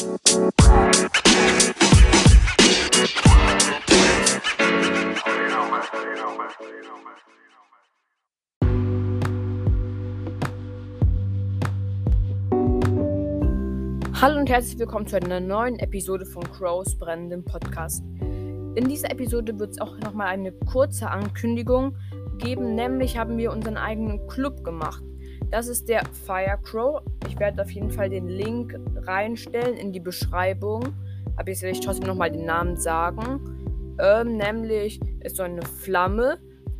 Hallo und herzlich willkommen zu einer neuen Episode von Crows brennendem Podcast. In dieser Episode wird es auch nochmal eine kurze Ankündigung geben, nämlich haben wir unseren eigenen Club gemacht. Das ist der Firecrow. Ich werde auf jeden Fall den Link reinstellen in die Beschreibung. Aber jetzt werde ich trotzdem nochmal den Namen sagen. Ähm, nämlich ist so eine Flamme,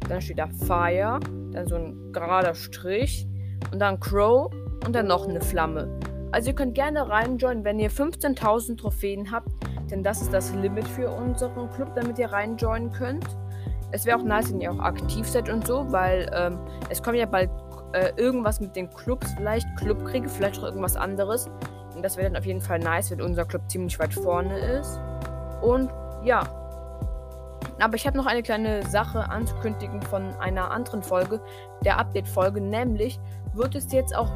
dann steht da Fire, dann so ein gerader Strich und dann Crow und dann noch eine Flamme. Also ihr könnt gerne reinjoinen, wenn ihr 15.000 Trophäen habt, denn das ist das Limit für unseren Club, damit ihr reinjoinen könnt. Es wäre auch nice, wenn ihr auch aktiv seid und so, weil ähm, es kommt ja bald äh, irgendwas mit den Clubs, vielleicht Clubkriege, vielleicht auch irgendwas anderes. Und das wäre dann auf jeden Fall nice, wenn unser Club ziemlich weit vorne ist. Und ja. Aber ich habe noch eine kleine Sache anzukündigen von einer anderen Folge, der Update-Folge, nämlich wird es jetzt auch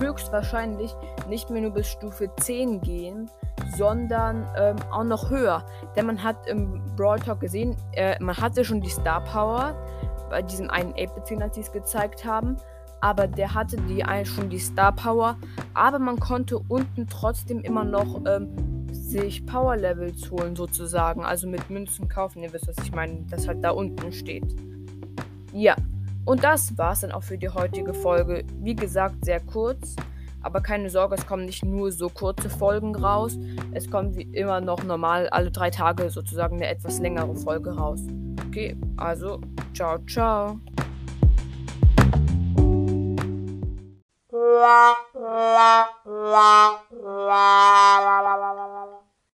höchstwahrscheinlich nicht mehr nur bis Stufe 10 gehen, sondern ähm, auch noch höher. Denn man hat im Brawl Talk gesehen, äh, man hatte schon die Star Power bei diesem einen 8 als sie es gezeigt haben. Aber der hatte die schon die Star Power. Aber man konnte unten trotzdem immer noch ähm, sich Power Levels holen, sozusagen. Also mit Münzen kaufen. Ihr wisst, was ich meine, das halt da unten steht. Ja. Und das war's dann auch für die heutige Folge. Wie gesagt, sehr kurz. Aber keine Sorge, es kommen nicht nur so kurze Folgen raus. Es kommt wie immer noch normal alle drei Tage sozusagen eine etwas längere Folge raus. Okay, also ciao, ciao. La la la